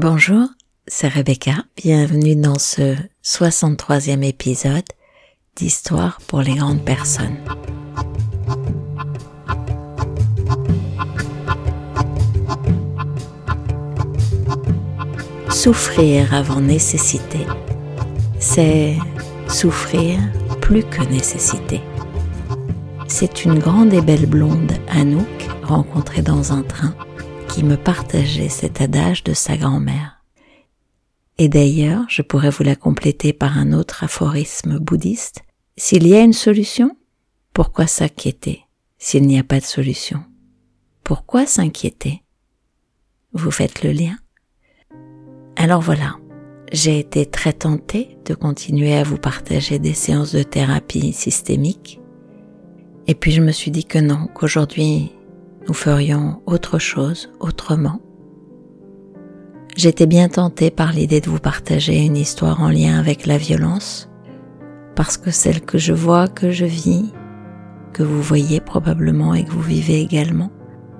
Bonjour, c'est Rebecca. Bienvenue dans ce 63e épisode d'Histoire pour les grandes personnes. Souffrir avant nécessité, c'est souffrir plus que nécessité. C'est une grande et belle blonde, Anouk, rencontrée dans un train, qui me partageait cet adage de sa grand-mère. Et d'ailleurs, je pourrais vous la compléter par un autre aphorisme bouddhiste. S'il y a une solution, pourquoi s'inquiéter s'il n'y a pas de solution? Pourquoi s'inquiéter? Vous faites le lien? Alors voilà, j'ai été très tentée de continuer à vous partager des séances de thérapie systémique. Et puis je me suis dit que non, qu'aujourd'hui nous ferions autre chose autrement. J'étais bien tentée par l'idée de vous partager une histoire en lien avec la violence, parce que celle que je vois, que je vis, que vous voyez probablement et que vous vivez également,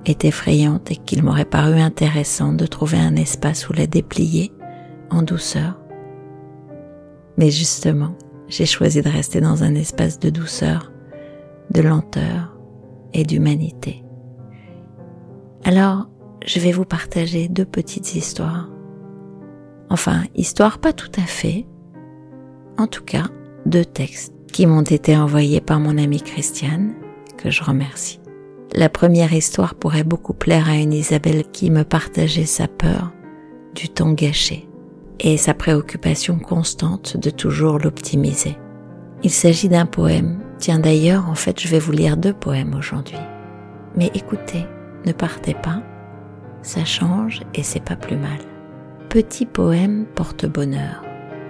est effrayante et qu'il m'aurait paru intéressant de trouver un espace où la déplier en douceur. Mais justement, j'ai choisi de rester dans un espace de douceur, de lenteur et d'humanité. Alors, je vais vous partager deux petites histoires. Enfin, histoires pas tout à fait. En tout cas, deux textes qui m'ont été envoyés par mon amie Christiane, que je remercie. La première histoire pourrait beaucoup plaire à une Isabelle qui me partageait sa peur du temps gâché et sa préoccupation constante de toujours l'optimiser. Il s'agit d'un poème. Tiens d'ailleurs, en fait, je vais vous lire deux poèmes aujourd'hui. Mais écoutez, ne partez pas, ça change et c'est pas plus mal. Petit poème porte-bonheur.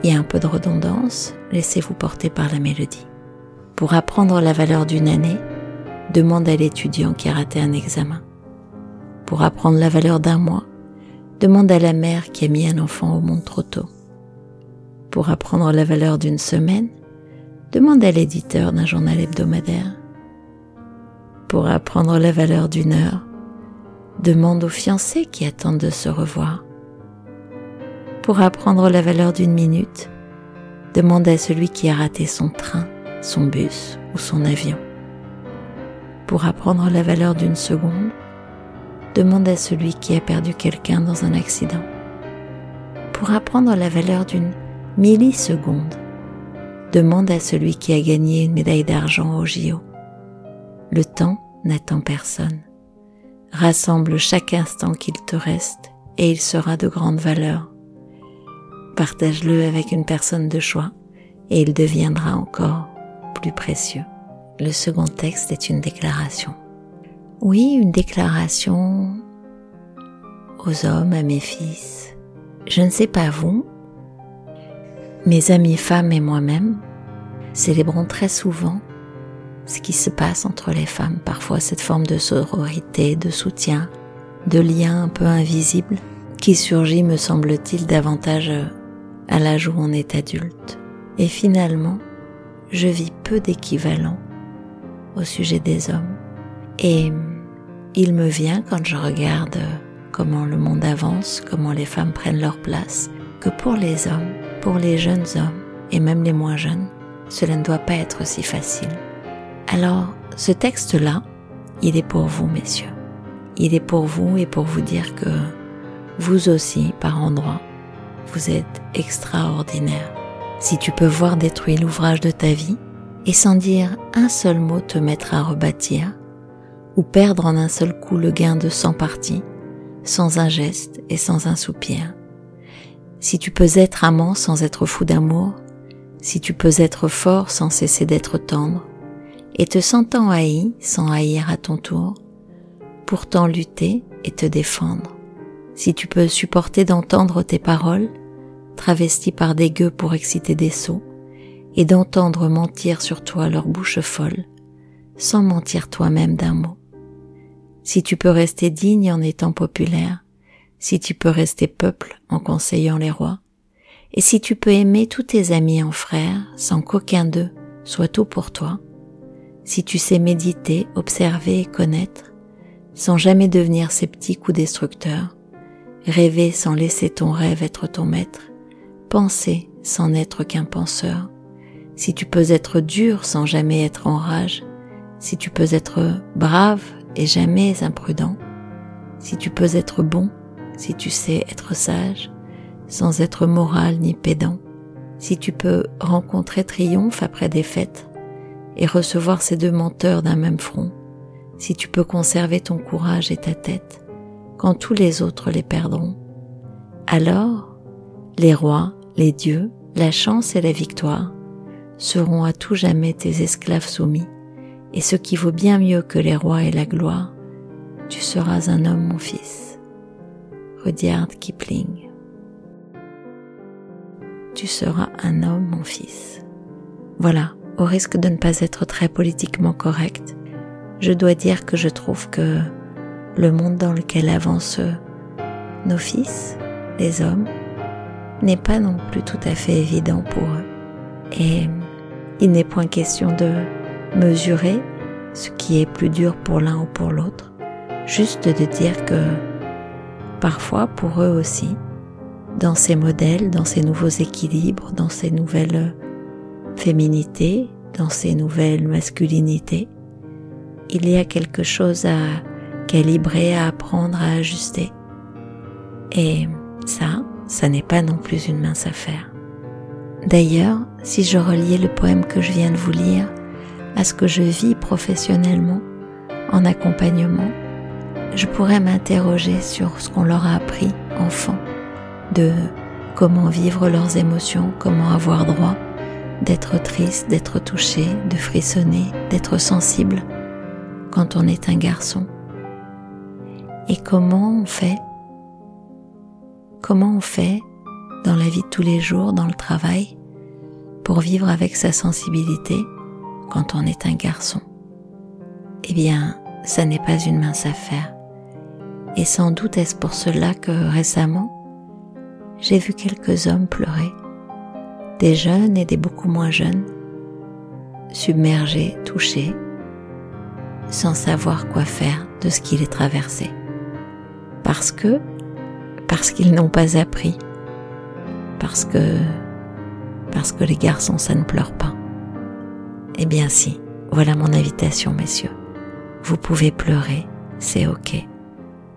Il y a un peu de redondance, laissez-vous porter par la mélodie. Pour apprendre la valeur d'une année, demande à l'étudiant qui a raté un examen. Pour apprendre la valeur d'un mois, Demande à la mère qui a mis un enfant au monde trop tôt. Pour apprendre la valeur d'une semaine, demande à l'éditeur d'un journal hebdomadaire. Pour apprendre la valeur d'une heure, demande aux fiancés qui attendent de se revoir. Pour apprendre la valeur d'une minute, demande à celui qui a raté son train, son bus ou son avion. Pour apprendre la valeur d'une seconde, demande à celui qui a perdu quelqu'un dans un accident. Pour apprendre la valeur d'une milliseconde, demande à celui qui a gagné une médaille d'argent au JO. Le temps n'attend personne. Rassemble chaque instant qu'il te reste et il sera de grande valeur. Partage-le avec une personne de choix et il deviendra encore plus précieux. Le second texte est une déclaration. Oui, une déclaration aux hommes, à mes fils. Je ne sais pas vous, mes amis femmes et moi-même célébrons très souvent ce qui se passe entre les femmes, parfois cette forme de sororité, de soutien, de lien un peu invisible qui surgit, me semble-t-il, davantage à l'âge où on est adulte. Et finalement, je vis peu d'équivalent au sujet des hommes. Et il me vient quand je regarde comment le monde avance, comment les femmes prennent leur place, que pour les hommes, pour les jeunes hommes et même les moins jeunes, cela ne doit pas être si facile. Alors, ce texte-là, il est pour vous, messieurs. Il est pour vous et pour vous dire que vous aussi, par endroits, vous êtes extraordinaire. Si tu peux voir détruire l'ouvrage de ta vie et sans dire un seul mot te mettre à rebâtir, ou perdre en un seul coup le gain de 100 parties, sans un geste et sans un soupir. Si tu peux être amant sans être fou d'amour, si tu peux être fort sans cesser d'être tendre, et te sentant haï sans haïr à ton tour, pourtant lutter et te défendre, si tu peux supporter d'entendre tes paroles, travesties par des gueux pour exciter des sots, et d'entendre mentir sur toi leur bouche folle, sans mentir toi-même d'un mot. Si tu peux rester digne en étant populaire, si tu peux rester peuple en conseillant les rois, et si tu peux aimer tous tes amis en frères sans qu'aucun d'eux soit tout pour toi, si tu sais méditer, observer et connaître, sans jamais devenir sceptique ou destructeur, rêver sans laisser ton rêve être ton maître, penser sans n'être qu'un penseur, si tu peux être dur sans jamais être en rage, si tu peux être brave et jamais imprudent, si tu peux être bon, si tu sais être sage, sans être moral ni pédant, si tu peux rencontrer triomphe après défaite et recevoir ces deux menteurs d'un même front, si tu peux conserver ton courage et ta tête quand tous les autres les perdront, alors les rois, les dieux, la chance et la victoire seront à tout jamais tes esclaves soumis, et ce qui vaut bien mieux que les rois et la gloire, tu seras un homme, mon fils. Rudyard Kipling. Tu seras un homme, mon fils. Voilà, au risque de ne pas être très politiquement correct, je dois dire que je trouve que le monde dans lequel avancent nos fils, les hommes, n'est pas non plus tout à fait évident pour eux. Et il n'est point question de mesurer ce qui est plus dur pour l'un ou pour l'autre, juste de dire que parfois pour eux aussi, dans ces modèles, dans ces nouveaux équilibres, dans ces nouvelles féminités, dans ces nouvelles masculinités, il y a quelque chose à calibrer, à apprendre, à ajuster. Et ça, ça n'est pas non plus une mince affaire. D'ailleurs, si je reliais le poème que je viens de vous lire à ce que je vis professionnellement en accompagnement, je pourrais m'interroger sur ce qu'on leur a appris enfant, de comment vivre leurs émotions, comment avoir droit d'être triste, d'être touché, de frissonner, d'être sensible quand on est un garçon. Et comment on fait Comment on fait dans la vie de tous les jours, dans le travail, pour vivre avec sa sensibilité quand on est un garçon? Eh bien, ça n'est pas une mince affaire. Et sans doute est-ce pour cela que récemment, j'ai vu quelques hommes pleurer, des jeunes et des beaucoup moins jeunes, submergés, touchés, sans savoir quoi faire de ce qui les traversait. Parce que, parce qu'ils n'ont pas appris, parce que, parce que les garçons ça ne pleure pas. Eh bien si, voilà mon invitation messieurs. Vous pouvez pleurer, c'est ok.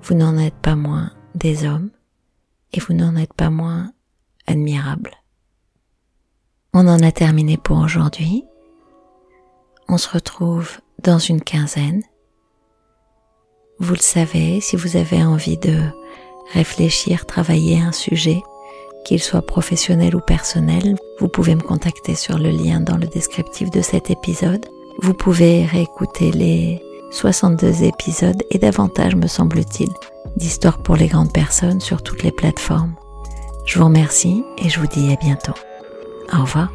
Vous n'en êtes pas moins des hommes et vous n'en êtes pas moins admirables. On en a terminé pour aujourd'hui. On se retrouve dans une quinzaine. Vous le savez, si vous avez envie de réfléchir, travailler un sujet, qu'il soit professionnel ou personnel, vous pouvez me contacter sur le lien dans le descriptif de cet épisode. Vous pouvez réécouter les 62 épisodes et davantage, me semble-t-il, d'histoires pour les grandes personnes sur toutes les plateformes. Je vous remercie et je vous dis à bientôt. Au revoir.